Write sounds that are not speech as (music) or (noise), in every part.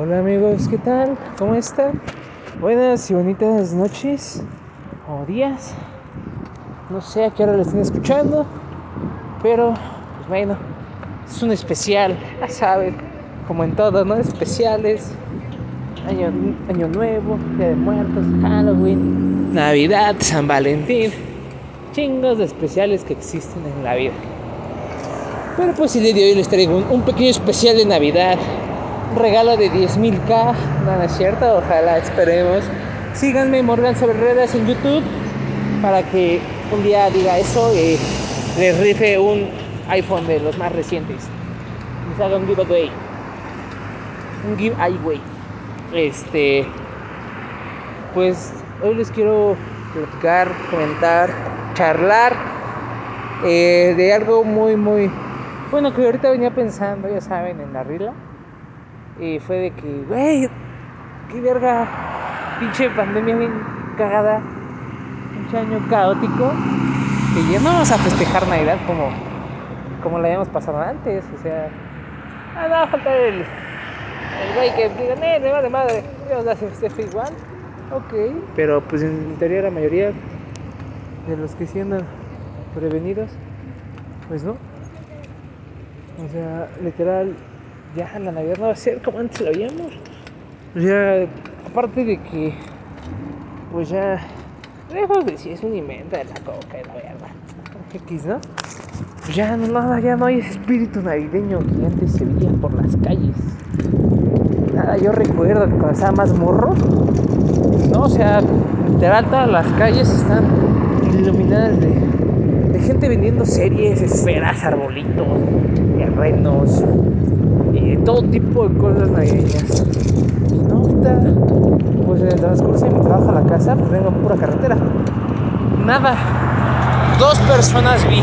Hola amigos, ¿qué tal? ¿Cómo están? Buenas y bonitas noches o días. No sé a qué hora lo estén escuchando, pero pues bueno, es un especial, ya saben, como en todo, ¿no? Especiales, año, nuevo, Día de Muertos, Halloween, Navidad, San Valentín, chingos de especiales que existen en la vida. Pero pues el día de hoy les traigo un pequeño especial de Navidad regalo de 10.000k. No, no es cierto, ojalá esperemos. Síganme Morgan Redes en YouTube para que un día diga eso y les rife un iPhone de los más recientes. Les haga un giveaway. Un giveaway. Este. Pues hoy les quiero platicar, comentar, charlar eh, de algo muy, muy. Bueno, que ahorita venía pensando, ya saben, en la rila y fue de que, güey, qué verga, pinche pandemia bien cagada, pinche año caótico, que ya no vamos a festejar Navidad como, como la habíamos pasado antes, o sea, ah, no, falta el, el güey que diga, eh, me vale madre, vamos a festejo igual, ok, pero pues en teoría la mayoría de los que sí andan prevenidos, pues no, o sea, literal, ya la Navidad no va a ser como antes la. O sea, aparte de que, pues ya, lejos de si es un invento de la coca y la verga, X, ¿no? Pues ya no, nada, ya no hay espíritu navideño que antes se veía por las calles. Nada, yo recuerdo que cuando estaba más morro, ¿no? O sea, literal todas las calles están iluminadas de gente vendiendo series, esferas, arbolitos, terrenos, y todo tipo de cosas navideñas. No, ahorita, pues en el transcurso de mi trabajo a la casa, pues vengo pura carretera. Nada. Dos personas vi.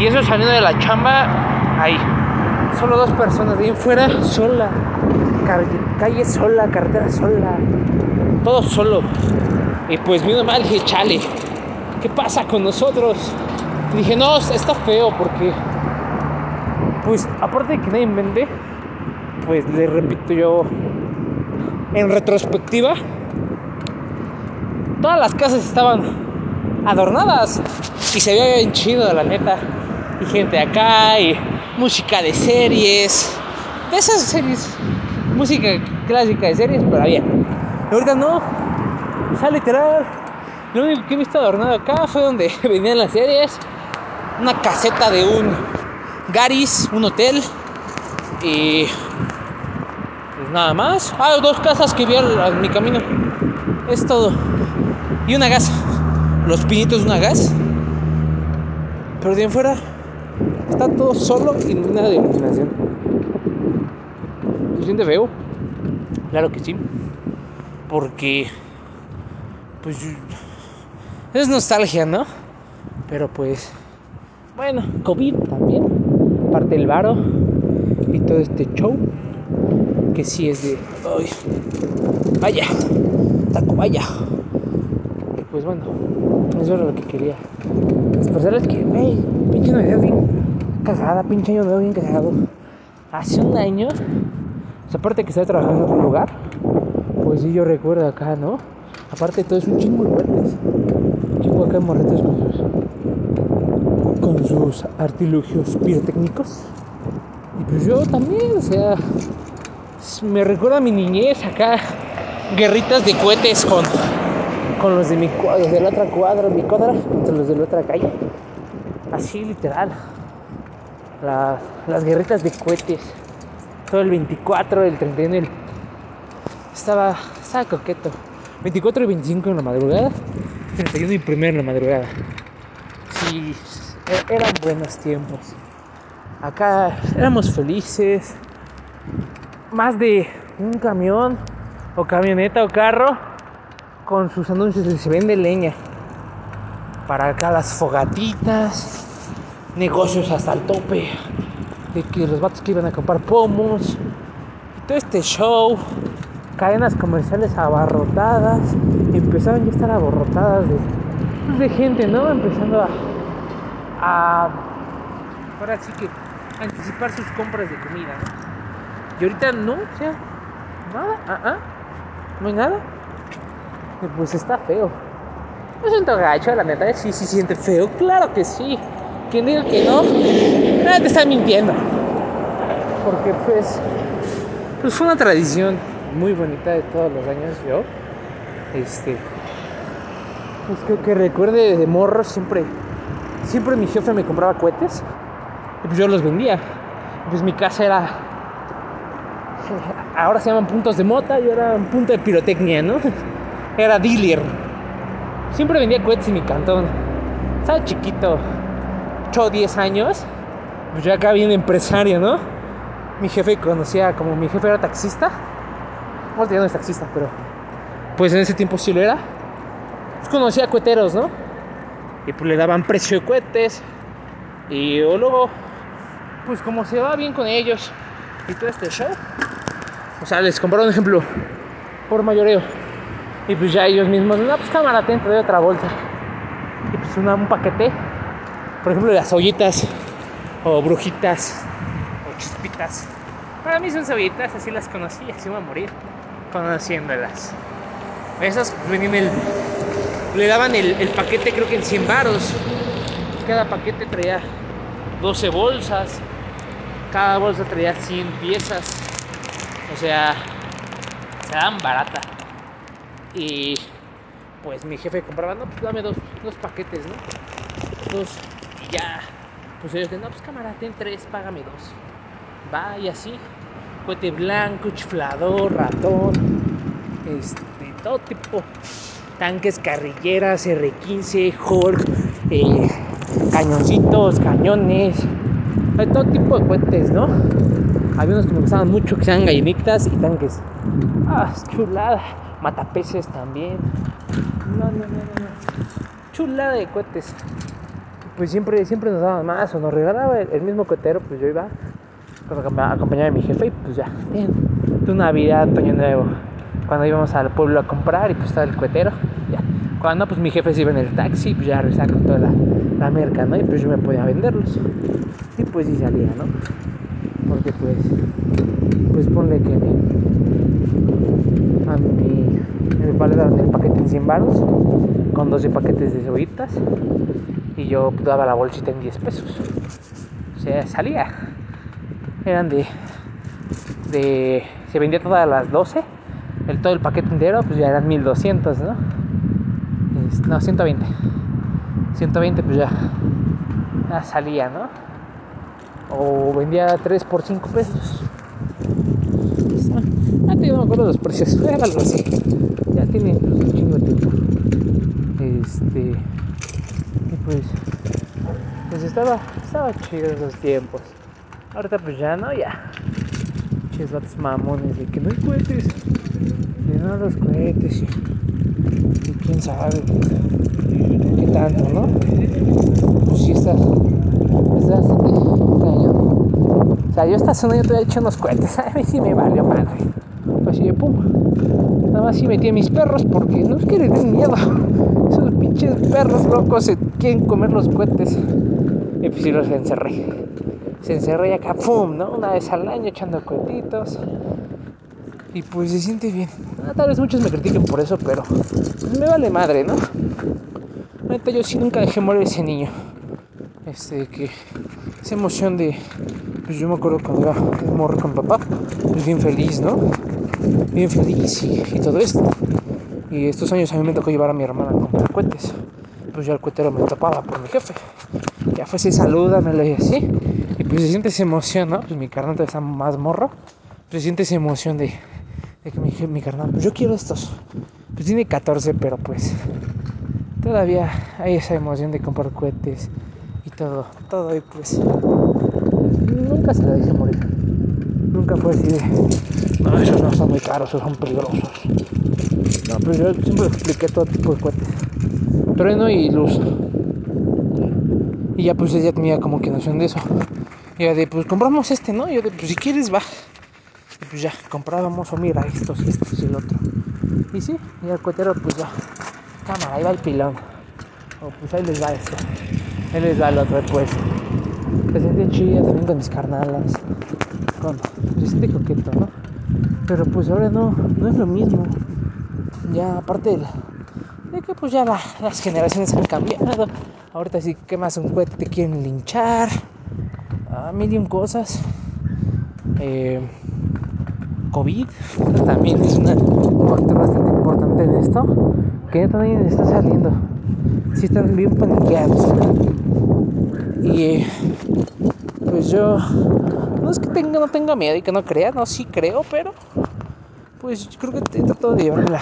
Y eso saliendo de la chamba, ahí. Solo dos personas. De ahí en fuera, sola. Calle sola, carretera sola. Todo solo. Y pues vino mal, dije, chale. ¿Qué pasa con nosotros? Y dije, no, está feo porque pues aparte de que nadie vende, pues le repito yo, en retrospectiva, todas las casas estaban adornadas y se veía bien chido, la neta. Y gente acá, y música de series, de esas series, música clásica de series, pero bien. Ahorita no, o sea, literal, lo único que he visto adornado acá fue donde (laughs) venían las series, una caseta de un Garis, un hotel y pues nada más. Ah, dos casas que vi en mi camino. Es todo. Y una gas. Los pinitos de una gas. Pero de fuera está todo solo y nada de iluminación. ¿Se siente feo? Claro que sí. Porque pues es nostalgia, ¿no? Pero pues bueno, COVID también parte del varo y todo este show que sí es de ay, vaya taco vaya. Y pues bueno eso era lo que quería. Expresarles que hey, pinche navidad bien cagada pinche año nuevo bien cagado. Hace un año aparte que estaba trabajando en otro lugar pues sí yo recuerdo acá no aparte todo es un chingo de vueltas chingo acá en sus artilugios pirotécnicos. Y pues yo también, o sea, me recuerda a mi niñez acá, guerritas de cohetes con, con los de mi los de la otra cuadra, mi cuadra, contra los de la otra calle. Así literal. Las, las guerritas de cohetes. Todo el 24, el 31, el... Estaba, estaba coqueto. 24 y 25 en la madrugada. 31 y primero en la madrugada. Sí, eran buenos tiempos. Acá éramos felices. Más de un camión o camioneta o carro con sus anuncios de se vende leña. Para acá las fogatitas, negocios hasta el tope. De que los vatos que iban a comprar pomos. todo este show. Cadenas comerciales abarrotadas. Empezaron ya a estar abarrotadas de, pues, de gente, ¿no? Empezando a a ahora sí que anticipar sus compras de comida. Y ahorita no, o sea, Nada, ah, ah. No hay nada. Pues está feo. No siento gacho, la neta. Sí, sí siente feo. Claro que sí. Quien diga que no, nada te está mintiendo. Porque pues, pues fue una tradición muy bonita de todos los años yo. Este. Pues creo que recuerde de morro siempre. Siempre mi jefe me compraba cohetes. Y pues yo los vendía. Pues mi casa era. (laughs) Ahora se llaman puntos de mota, yo era un punto de pirotecnia, ¿no? (laughs) Era dealer. Siempre vendía cohetes en mi cantón. Estaba chiquito, 8 o 10 años. Pues ya acá bien empresario, ¿no? Mi jefe conocía, como mi jefe era taxista. Bueno, ya no es taxista, pero. Pues en ese tiempo sí lo era. Pues conocía coheteros, ¿no? Y pues le daban precio de cohetes. Y luego, pues como se va bien con ellos y todo este show. O sea, les compraron un ejemplo por mayoreo. Y pues ya ellos mismos, no, pues cámara, te de otra bolsa. Y pues una, un paquete. Por ejemplo, las ollitas o brujitas o chispitas. Para mí son cebollitas, así las conocí, así voy a morir conociéndolas. Esas pues, venían el. Le daban el, paquete, creo que en 100 varos. Cada paquete traía 12 bolsas. Cada bolsa traía 100 piezas. O sea, se daban barata. Y pues mi jefe compraba, no, pues dame dos, dos paquetes, ¿no? Dos. Y ya. Pues ellos decían, no, pues cámara, ten tres, págame dos. Va y así. Cohete blanco, chiflador, ratón. Este, todo tipo. Tanques, carrilleras, R15, Hulk, eh, cañoncitos, cañones. Hay todo tipo de cohetes, ¿no? Había unos que me gustaban mucho que sean gallinitas y tanques. Ah, chulada matapeces también. No, no, no, no. Chulada de cohetes. Pues siempre, siempre nos daban más o nos regalaba el, mismo cohetero, pues yo iba acompañaba a mi jefe y pues ya, bien. Tu Navidad, Año Nuevo. Cuando íbamos al pueblo a comprar y pues estaba el cohetero, ya. Cuando pues mi jefe se iba en el taxi, pues ya regresaba con toda la, la merca, ¿no? Y pues yo me podía venderlos. Y pues sí salía, ¿no? Porque pues, pues ponle que a mi el vale el paquete en 100 baros con 12 paquetes de cebollitas y yo daba la bolsita en 10 pesos o sea salía eran de de se vendía todas las 12 el todo el paquete entero pues ya eran 1200 no no 120 120 pues ya, ya salía no o vendía 3 por 5 pesos antes no me acuerdo los precios, (laughs) era algo así. Ya tiene pues, un chingo de tiempo. Este. Y pues. Pues estaba, estaba chido esos tiempos. Ahorita pues ya no, ya. Ches vatos mamones de que no. De no los cohetes y, quién sabe qué tanto, ¿no? Pues sí está. Está cañón. O sea, yo esta zona yo te he hecho unos cohetes. (laughs) A mí sí me valió madre así de pum. Nada más si metí a mis perros porque no es que den miedo. (laughs) Esos pinches perros locos se quieren comer los cohetes. Y pues sí los encerré. Se encerré acá, pum, ¿no? Una vez al año echando cohetitos. Y pues se siente bien. Ah, tal vez muchos me critiquen por eso, pero me vale madre, ¿no? Ahorita yo sí nunca dejé morir ese niño. Este, que esa emoción de. Pues yo me acuerdo cuando iba morro con papá, pues bien feliz, ¿no? bien feliz y, todo esto. Y estos años a mí me tocó llevar a mi hermana a comprar cohetes. Pues ya el cohetero me topaba por mi jefe. Ya fue así, salúdamelo y así. Y pues se siente esa emoción, ¿no? Pues mi carnal está más morro. Pues se siente esa emoción de, de que mi, mi carnal, pues yo quiero estos. Pues tiene 14, pero pues todavía hay esa emoción de comprar cohetes y todo, todo y pues nunca se la dejé morir. Nunca fue así de, no, esos no son muy caros, esos son peligrosos. No, pues yo siempre expliqué todo tipo de cohetes. Trueno y luz. Y ya pues ella tenía como que noción de eso. Y ya de, pues compramos este, ¿no? Y yo de, pues si quieres va. Pues ya, comprábamos, o mira, estos y estos y el otro. Y sí, y el cohetero pues ya, cámara, ahí va el pilón. O pues ahí les va este. Ahí les va el otro, pues. Se siente chida también con mis carnalas con, se siente coqueto, ¿no? Pero pues ahora no, no es lo mismo. Ya aparte de, que pues ya las generaciones han cambiado. Ahorita si quemas un cohete te quieren linchar. A y un cosas. Eh, COVID también es un factor bastante importante en esto. Que también está saliendo. Si están bien paniqueados. Y pues yo no es que tenga, no tenga miedo y que no crea, no, sí creo, pero pues yo creo que he tratado de llevármela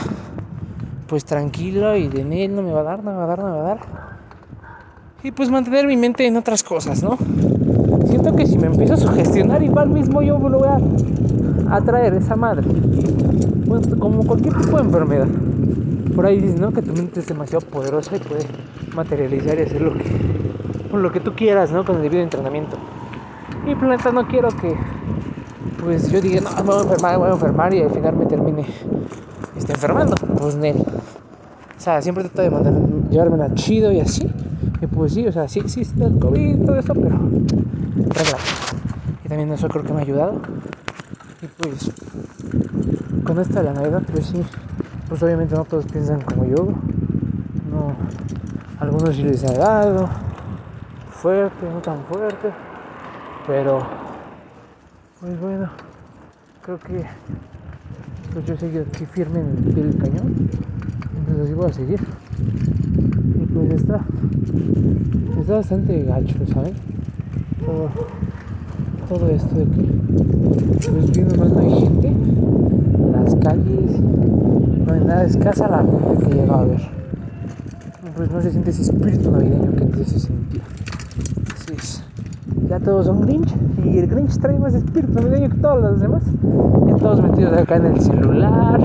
pues tranquilo y de él no me va a dar, no me va a dar, no me va a dar. Y pues mantener mi mente en otras cosas, ¿no? Siento que si me empiezo a sugestionar, igual mismo yo lo voy a atraer esa madre. Bueno, como cualquier tipo de enfermedad. Por ahí dicen. Que tu mente es demasiado poderosa y puede materializar y hacer lo que, lo que tú quieras, ¿no? Con el debido entrenamiento. Y planeta no quiero que pues yo diga, no, me voy a enfermar, me voy a enfermar y al final me termine este, enfermando. Pues Nel. O sea, siempre trato de mandar, llevármela chido y así. Y pues sí, o sea, sí existe el COVID y todo eso, pero Y también eso creo que me ha ayudado. Y pues con esta la Navidad, pues sí, pues obviamente no todos piensan como yo. No, algunos sí les ha dado fuerte, no tan fuerte. Pero, pues bueno, creo que pues yo seguido aquí firme en el cañón. Entonces así voy a seguir. Y pues está, está bastante gacho, ¿saben? Todo esto de que pues viendo más no hay gente, las calles, no hay nada escasa la gente que llega a ver. Pues no se siente ese espíritu navideño que antes se sentía. Así ya todos son Grinch y el Grinch trae más espíritu navideño que todos los demás. Ya todos metidos acá en el celular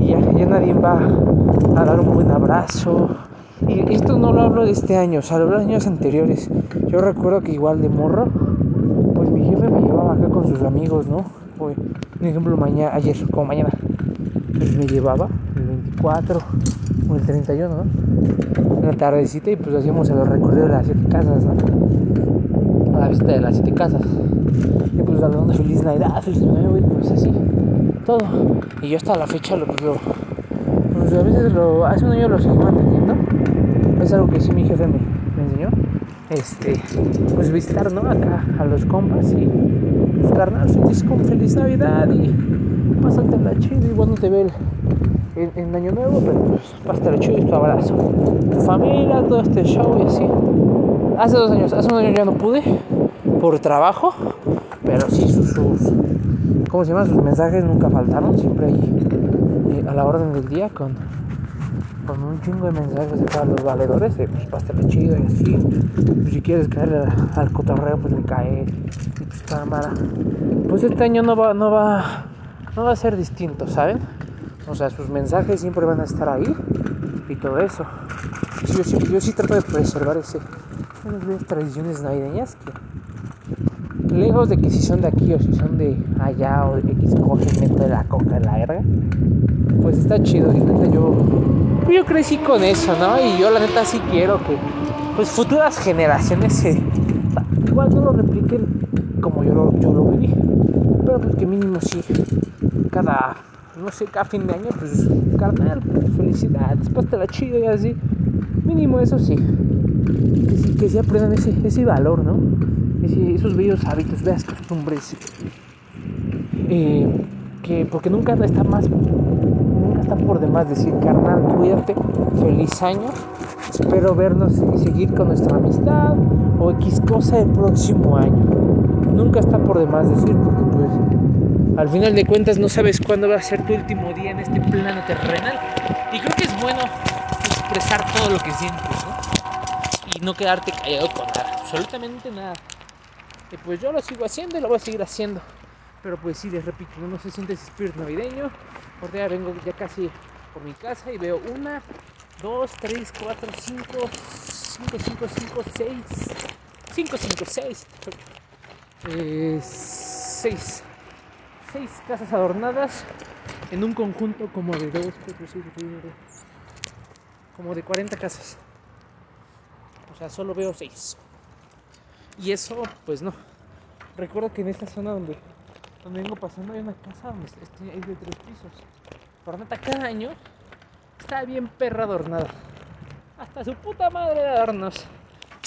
y ya, nadie va a dar un buen abrazo. Y esto no lo hablo de este año, o sea, lo hablo de años anteriores. Yo recuerdo que igual de morro, mi jefe me llevaba acá con sus amigos, ¿no? Por ejemplo, mañana, ayer, como mañana, pues me llevaba el 24 o el 31, ¿no? Una tardecita y pues hacíamos el recorrido de las siete casas, a la vista de las siete casas. Y pues hablando feliz Navidad, feliz y pues así, todo. Y yo hasta la fecha lo, pues, lo pues a veces lo, hace un año lo seguí manteniendo. Es algo que sí mi jefe me, me enseñó. Este, pues visitar, ¿no? Acá a los compas y pues carnal, feliz feliz Navidad y pásate la chida, igual no te ve el, en, Año Nuevo, pero pues pásate la chida y tu abrazo. Tu familia, todo este show y así. Hace dos años, hace un año ya no pude por trabajo, pero sí sus, ¿cómo se llama? Sus mensajes nunca faltaron, siempre ahí eh, a la orden del día con, con un chingo de mensajes de todos los valedores, de pues pásale chido y así. Pues, si quieres caer al cotorreo, pues le cae. Y pues. Pues este año no va, no va, no va a ser distinto, ¿saben? O sea, sus mensajes siempre van a estar ahí y todo eso. Yo, yo, yo sí trato de preservar ese, esas tradiciones navideñas que lejos de que si son de aquí o si son de allá o de X cosa invento de la coca de la verga pues está chido y neta yo yo crecí con eso no y yo la neta sí quiero que pues futuras generaciones se igual no lo repliquen como yo lo, yo lo viví pero pues que mínimo sí cada no sé cada fin de año pues carnal pues, felicidades la chido y así mínimo eso sí que se aprendan ese, ese valor, ¿no? esos bellos hábitos, bellas costumbres. Eh, que porque nunca está más, está por demás decir, carnal, cuídate, feliz año, espero vernos y seguir con nuestra amistad o X cosa el próximo año. Nunca está por demás decir, porque pues al final de cuentas no sabes cuándo va a ser tu último día en este plano terrenal. Y creo que es bueno expresar todo lo que sientes, ¿no? y no quedarte callado con absolutamente nada. Y pues yo lo sigo haciendo y lo voy a seguir haciendo. Pero pues sí, les repito, no se siente ese espíritu navideño. Porque ya vengo ya casi por mi casa y veo una, dos, tres, cuatro, cinco, cinco, cinco, cinco, seis, cinco, cinco, seis, eh, seis, seis casas adornadas en un conjunto como de dos, cuatro, cinco, como de 40 casas. O sea, solo veo seis. Y eso, pues no. Recuerdo que en esta zona donde, vengo pasando hay una casa donde es de tres pisos. Pero neta, cada año está bien perra adornada. Hasta su puta madre de adornos.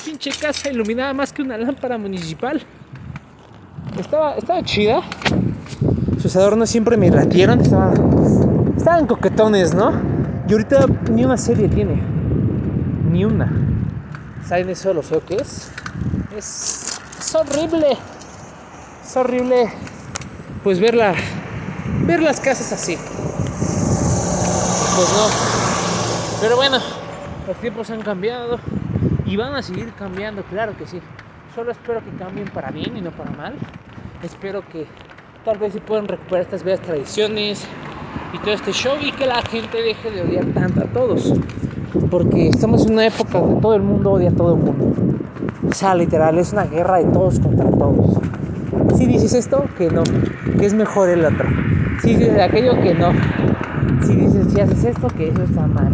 Pinche casa iluminada más que una lámpara municipal. Estaba, estaba chida. Sus adornos siempre me latieron. Estaban, estaban coquetones, ¿no? Y ahorita ni una serie tiene. Ni una. ¿Saben eso lo feo que? Es, es horrible. Es horrible. Pues verla. Ver las casas así. Pues no. Pero bueno, los tiempos han cambiado. Y van a seguir cambiando, claro que sí. Solo espero que cambien para bien y no para mal. Espero que tal vez se puedan recuperar estas bellas tradiciones y todo este show y que la gente deje de odiar tanto a todos. Porque estamos en una época donde todo el mundo odia a todo el mundo. O sea, literal, es una guerra de todos contra todos. Si dices esto, que no, que es mejor el otro. Si dices aquello, que no. Si dices, si haces esto, que eso está mal.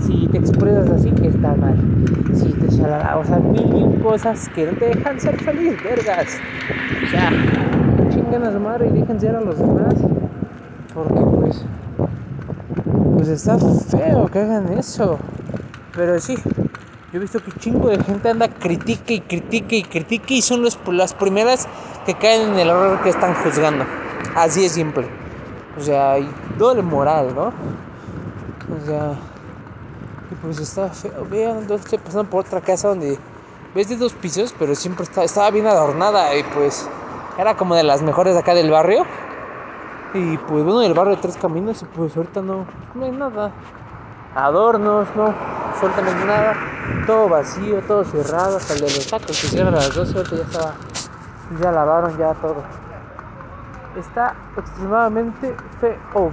Si te expresas así, que está mal. Si te chalala, o sea, mil cosas que no te dejan ser feliz, vergas. O sea, chinguen a su y déjense a los demás. Porque pues, pues está feo que hagan eso. Pero sí, yo he visto que chingo de gente anda critique y critique y critique y son los, las primeras que caen en el error que están juzgando. Así es simple. O sea, y doble moral, ¿no? O sea, y pues está feo. Vean, estoy pasando por otra casa donde ves de dos pisos, pero siempre está, estaba bien adornada y pues era como de las mejores de acá del barrio. Y pues bueno, del barrio de Tres Caminos y pues ahorita no, no hay nada. Adornos, no, absolutamente nada. Todo vacío, todo cerrado, hasta el de los tacos que cierran a las 12, ahorita ya estaba, ya lavaron ya todo. Está extremadamente feo.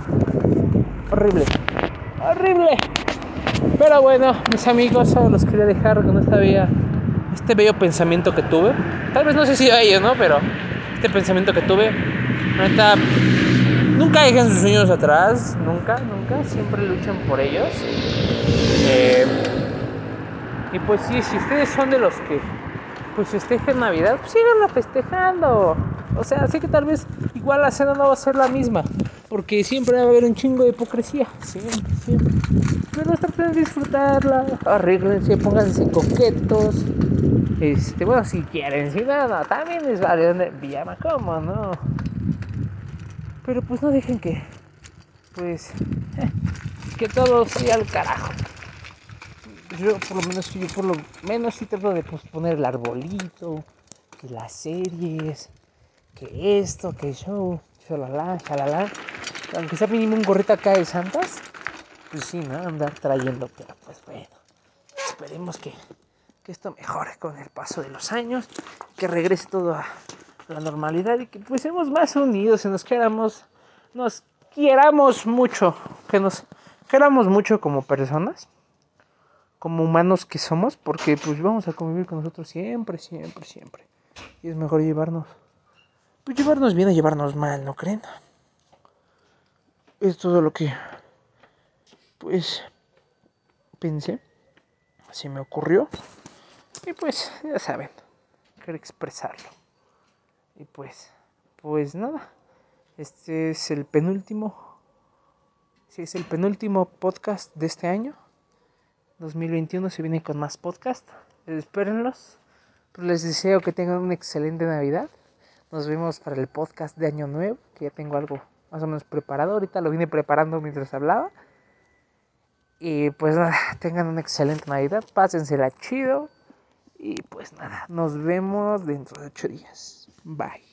Horrible. Horrible. Pero bueno, mis amigos, solo los quería dejar con esta bella, este bello pensamiento que tuve. Tal vez no sé si a ellos, ¿no? Pero este pensamiento que tuve. Ahorita, nunca dejen sus sueños atrás. Nunca, nunca. Siempre luchen por ellos. Eh, y pues sí, si ustedes son de los que pues festejen Navidad, pues síganla festejando. O sea, sé que tal vez igual la cena no va a ser la misma, porque siempre va a haber un chingo de hipocresía, siempre, siempre. Pero traten de disfrutarla, arréglense, pónganse coquetos. Este, bueno, si quieren, si no, no, también es en pijama, ¿cómo no? Pero pues no dejen que, pues, que todo sea al carajo yo por lo menos yo por lo menos sí trato de posponer el arbolito, las series, que esto, que show, chalala, chalala. Aunque sea mínimo un gorrito acá de santas, pues sí, ¿no? Andar trayendo, pero pues bueno. Esperemos que, que esto mejore con el paso de los años, que regrese todo a la normalidad y que pues seamos más unidos y nos queramos, nos quieramos mucho, que nos queramos mucho como personas como humanos que somos, porque pues vamos a convivir con nosotros siempre, siempre, siempre. Y es mejor llevarnos, pues llevarnos bien a llevarnos mal, ¿no creen? Es todo lo que, pues, pensé, se me ocurrió, y pues, ya saben, quiero expresarlo. Y pues, pues nada, este es el penúltimo, sí, es el penúltimo podcast de este año. 2021 se viene con más podcast. Espérenlos. Pues les deseo que tengan una excelente Navidad. Nos vemos para el podcast de Año Nuevo, que ya tengo algo más o menos preparado. Ahorita lo vine preparando mientras hablaba. Y pues nada, (laughs) tengan una excelente Navidad. Pásensela chido. Y pues nada, nos vemos dentro de ocho días. Bye.